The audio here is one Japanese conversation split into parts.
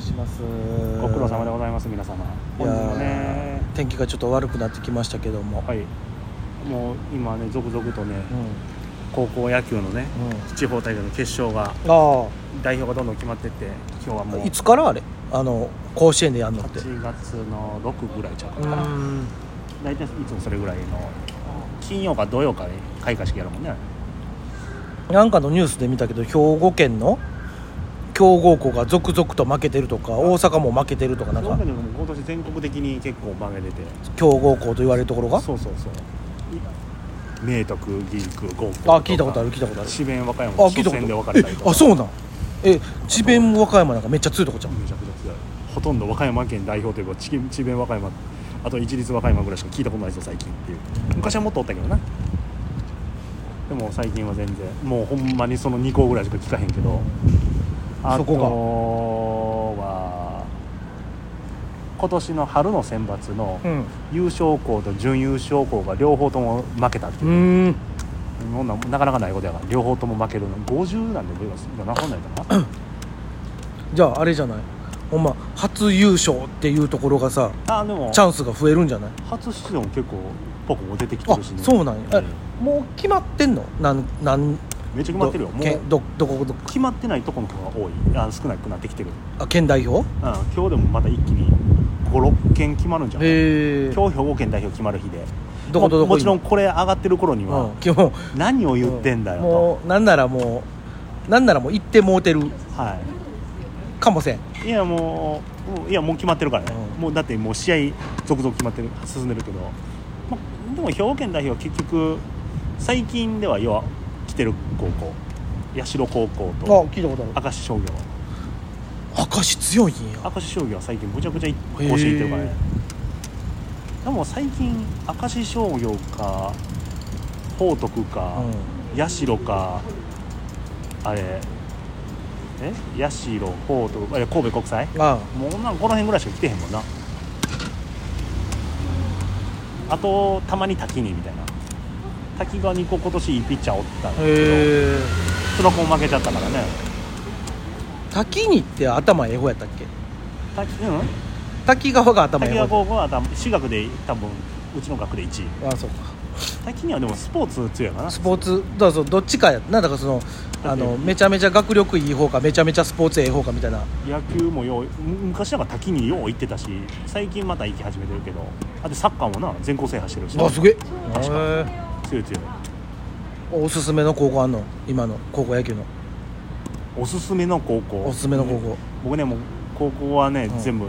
いします。ご苦労様でございます皆様。い本日もやねー天気がちょっと悪くなってきましたけども、はい。もう今ね続々とねうん。高校野球のねうん。地方大会の決勝があ代表がどんどん決まってって今日はもうあいつからあれ？あの甲子園でやんのって。8月の6ぐらいちゃううかな、ん。大体いつもそれぐらいの金曜か土曜かに開会式やるもんねなんかのニュースで見たけど兵庫県の強豪校が続々と負けてるとか大阪も負けてるとかなんか。今年全国的に結構負けてて。強豪校と言われるところが？そうそうそう。明徳義塾高校あ聞いたことある聞いたことある。智弁和歌あ山初聞いたこと戦で別れたりとか。えあそうなん。え智弁和歌山なんかめっちゃ強いとこじゃんめちゃくちゃ強いほとんど和歌山県代表といえば智智弁和歌山あと一律和歌山ぐらいしか聞いたことないぞ最近っていう。昔はもっとおったけどな。でも最近は全然もうほんまにその2校ぐらいしか聞かへんけどあとは今年の春の選抜のうん。優勝校と準優勝校が両方とも負けたってういう、ーん。なかなかないことやから両方とも負けるの。50なんでどういうのなか？んないかな。じゃああれじゃない？ほんま初優勝っていうところがさあでも。チャンスが増えるんじゃない？初出場も結構ポコも出てきてあるしね。そうなんや、うん。えもう決まってんの？なんなんめっちゃ決まってるよ。もうどけどどこどこ？決まってないとこの子が多い。あ少なくなってきてる、あ県代表？うん、今日でもまた一気に56件決まるんじゃない？へえ今日兵庫県代表決まる日で。どことどこももちろんこれ上がってる頃には、うん今日何を言ってんだよと、もうなんならもうなんならもう行ってもうてるはかもせん。いいやもういやもう決まってるからね、うん。もうだってもう試合続々決まってる進んでるけど、まあ、でも兵庫県代表は結局最近では要は来てる高校。社高校あと聞いたことある。明石商業。明石強いんや。明石商業は最近むちゃくちゃ甲子園行ってるからね。でも最近明石商業か報徳か、社かあれえ？社報徳あれ神戸国際？うんあ。もうなんかこの辺ぐらいしか来てへんもんな。あとたまに滝にみたいな滝川にこう今年いいピッチャーおったんだへけどえその子も負けちゃったからね。滝にって頭ええ方やったっけ？滝うん？滝川が頭え滝川え方高校は私学で多分うちの学で1位。あそうか。滝にはでもスポーツ強いかな。スポーツだそうどっちかやな。だからそのあのめちゃめちゃ学力いい方かめちゃめちゃスポーツええ方かみたいな。野球もようむ昔なんか滝によう行ってたし最近また行き始めてるけどあとサッカーもな全校制覇してるしあすげえ。確か。へ強い強いえおすすめの高校あんの？今の高校野球の。おすすめの高校？おすすめの高校。僕ねもう高校はね、うん。全部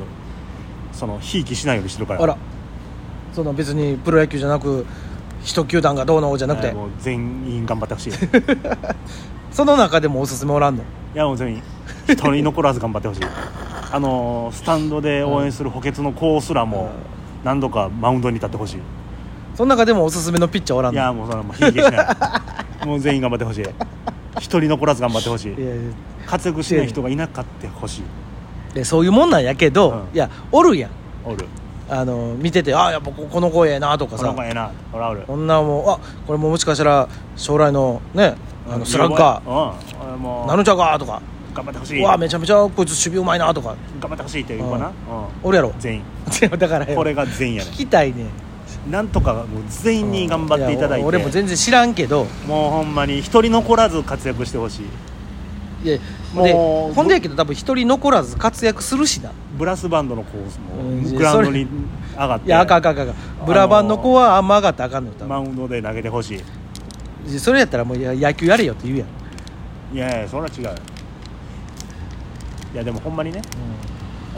そのひいきしないようにしてるから。あら。その別にプロ野球じゃなく一球団がどうのじゃなくて、えーもう全員頑張ってほしいい その中でもおすすめおらんの？やもう全員一人残らず頑張ってほしい。あのースタンドで応援する補欠の子すらも何度かマウンドに立ってほしいその中でもおすすめのピッチャーおらんの？いやもうそれはもうひいきしない。もう全員頑張ってほしい。一人残らず頑張ってほしい。いやいや活躍しない人がいなかったほしい。でそういうもんなんやけど、うん。いやおるやん。おる。あの見ててああやっぱここの子ええなとかさ。この子ええな。おらおる。こんなもうあこれももしかしたら将来のねあのスラッガうん。俺もーなるんちゃうかとか。頑張ってほしい。うわめちゃめちゃこいつ守備うまいなとか。頑張ってほしいっていう子な、うん。おるやろ。全員。だからよ。これが全員やね聞きたいねなんとかもう全員に頑張っていただいて、や俺も全然知らんけど。もうほんまに一人残らず活躍してほしい。いやもうでほんでやけど多分一人残らず活躍するしな。ブラスバンドのコースうんもグラウンドに上がって。いやあかんあかんあかブラバンの子はあんま上がったらあかんのよ多マウンドで投げてほしい。分それやったらもう野球やれよって言うやん、いやいやそれは違う。いやでもほんまにね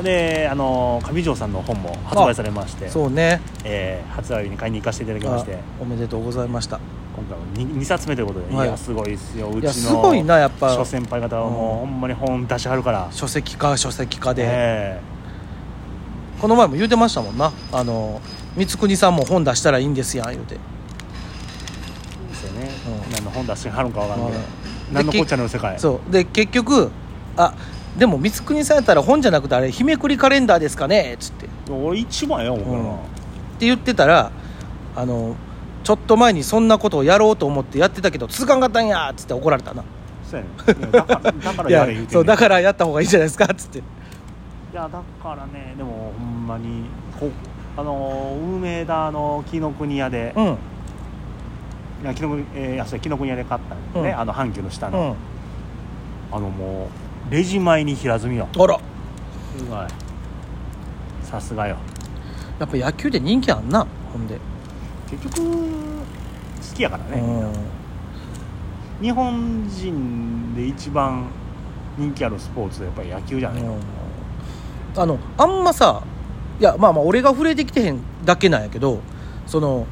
であの上条さんの本も発売されまして、そうね。えー発売日に買いに行かせていただきましてあおめでとうございました。今回は 2, 2冊目ということで、はい。い、やすごいですよ。うちのすごいなやっぱ。諸先輩方はもう、ほんまに本出しはるから。書籍化書籍化で、えこの前も言うてましたもんな。あの光国さんも本出したらいいんですやん言うて。えですよね、うん。何の本出してはるんかわかんない、うん。何のこっちゃの世界。そう。で結局あでも光国さんやったら本じゃなくてあれ日めくりカレンダーですかね？っつって。って俺一番や思うからな、言ってたらあのちょっと前にそんなことをやろうと思ってやってたけど続かんかったんや！っつって怒られたな。そうやね。だからだからいややれ言うてんねん。そうだからやった方がいいじゃないですか？っつって。いやだからねでもほんまにこあのー梅田の紀ノ国屋で、うん。いや紀ノ国屋で買ったんだよね、うん。あの阪急の下の、うん。あのもうレジ前に平積みよ。あら。すごい。さすがよ。やっぱ野球で人気あんなほんで、結局好きやからね、みん。な日本人で一番人気あるスポーツはやっぱり野球じゃない、うん。あのあんまさいやまあまあ俺が触れてきてへんだけなんやけどその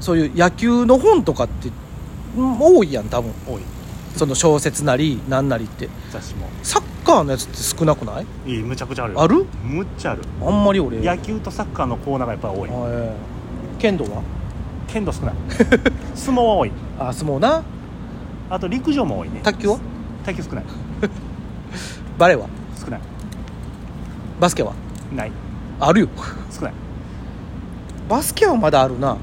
そういう野球の本とかってうん多いやん多分。多いその小説なりなんなりって。雑誌も。サッカーのやつって少なくない？いいむちゃくちゃあるよ。ある？むっちゃある。あんまり俺。野球とサッカーのコーナーがやっぱり多い。えー剣道は？剣道少ない。相撲は多い。あ相撲な。あと陸上も多いね。卓球は？卓球少ない。バレーは？少ない。バスケは？ない。あるよ。少ない。バスケはまだあるな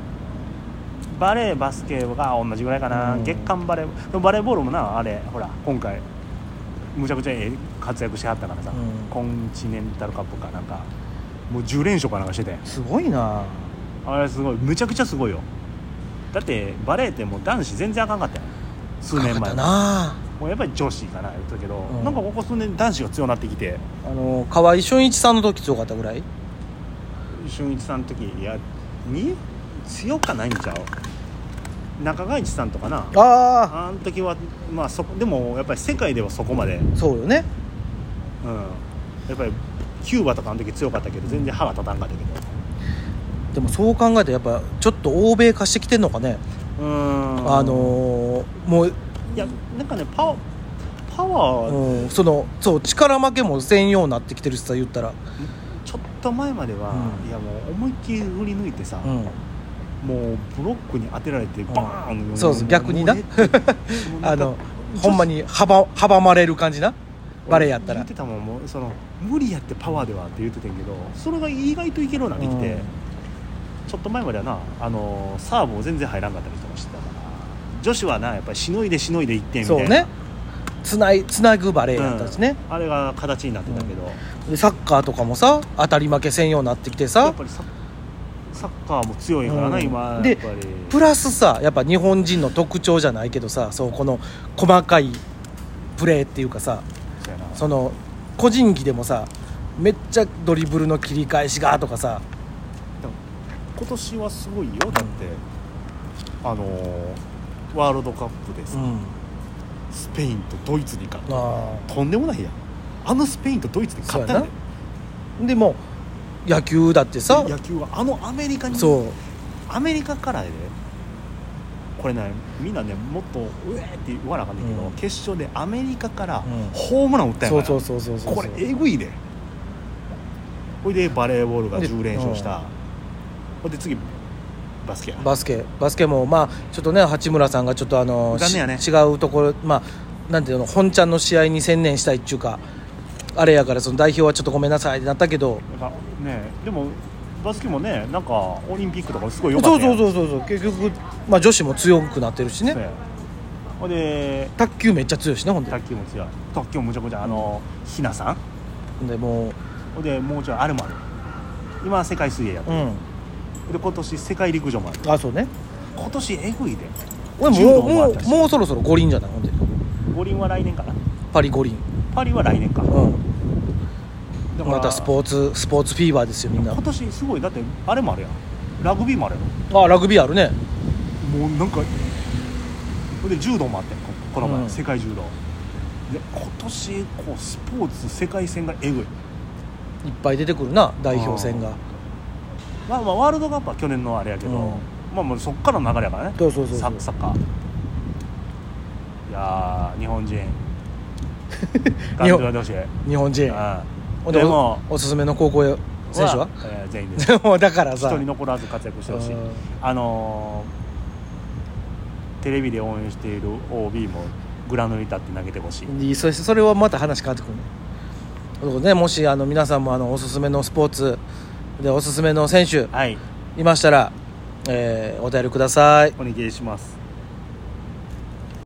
バレーバスケが同じぐらいかな、うん。月間バレーバレーボールもなあれほら。今回。むちゃくちゃええ活躍してはったからさ、うん。コンチネンタルカップかなんか。もう10連勝かなんかしてて。すごいな。あれすごい。むちゃくちゃすごいよ。だってバレーってもう男子全然あかんかったよ。数年前。な。もうやっぱり女子かな言ったけど、うん。なんかここ数年男子が強くなってきて。あの河合俊一さんの時強かったぐらい？俊一さんの時いやに？強かないんちゃう？中川一さんとかな。ああの時はまあそこでもやっぱり世界ではそこまで、うん、あそうよね。やっぱりキューバとかあの時強かったけど全然歯が立たんかったけど。でもそう考えてやっぱちょっと欧米化してきてんのかね、うーん。あのーもう、いやなんかねパワーパワー、うん、そのそう力負けもせんようになってきてるしさ言ったら、ちょっと前までは、うん。いやもう思いっきり振り抜いてさ、うん、もうブロックに当てられてバーン、そうそう逆にな。あのほんまに阻阻まれる感じな？バレーやったら。言ってたもんもうその無理やってパワーではって言ってたんやけどそれが意外といけるようになってきて、うん。ちょっと前まではなあのサーブを全然入らんかったりとかしてたから女子はなやっぱりしのいでしのいで1点みたいな。そうね。つないつなぐバレーやったしね、あれが形になってたけど、でサッカーとかもさ当たり負けせんようになってきてやさっぱりササッカーも強いからな、うん。今でプラスさやっぱ日本人の特徴じゃないけどさそうこの細かいプレーっていうかさその個人技でもさめっちゃドリブルの切り返しがとかさ今年はすごいよ。だってあのーワールドカップでさ、うん。スペインとドイツに勝った。あとんでもないやん。あのスペインとドイツに勝ったんでも野球だってさ。野球はあのアメリカにそう。アメリカからやで。これねみんなねもっとうえーって言わなあかんねんけど、うん。決勝でアメリカからうん。ホームラン打ったんやから、そうそうそうそうそうこれえぐいで。ほいでバレーボールがで10連勝した。ほいで次バスケや。バスケ。バスケもまあちょっとね八村さんがちょっとあの残念やね。し違うところまあなんていうの本ちゃんの試合に専念したいっちゅうかあれやからその代表はちょっとごめんなさいってなったけど。なんかねでもバスケもねなんかオリンピックとかすごい良かっそうそうんそうそうそう。結局、まあ、女子も強くなってるしね。ほいで卓球めっちゃ強いしねほんで。卓球も強い。卓球もむちゃくちゃあのひなさん？でもほいでもうちょいあれもある今世界水泳やってる、ううん。で今年世界陸上もある。あそうね。今年えぐいで。俺柔道もうももあったし。うもうそろそろ五輪じゃないほんで五輪は来年かな。パリ五輪。パリは来年か、うんだからまたスポーツスポーツフィーバーですよみんな。今年すごいだってあれもあるやん。ラグビーもあるやあラグビーあるね。ろもうなんかで柔道もあってんここの前、うん。世界柔道。で今年こうスポーツ世界戦がえぐい。いっぱい出てくるな代表戦が。まあまあワールドカップは去年のあれやけど、うん。まあまあそっからの流れやからね。そうそうそうササッカー。いやー日本人。日本人。あほんででもおおすすめの高校選手は？えー全員です。だから一さ。人残らず活躍してほしい。うん。あのーテレビで応援している OB もグラウンドに立って投げてほしい。それそれはまた話変わってくるねね。もしあの皆さんもあのおすすめのスポーツでおすすめの選手はい。いましたら、えーお便りください。お願いします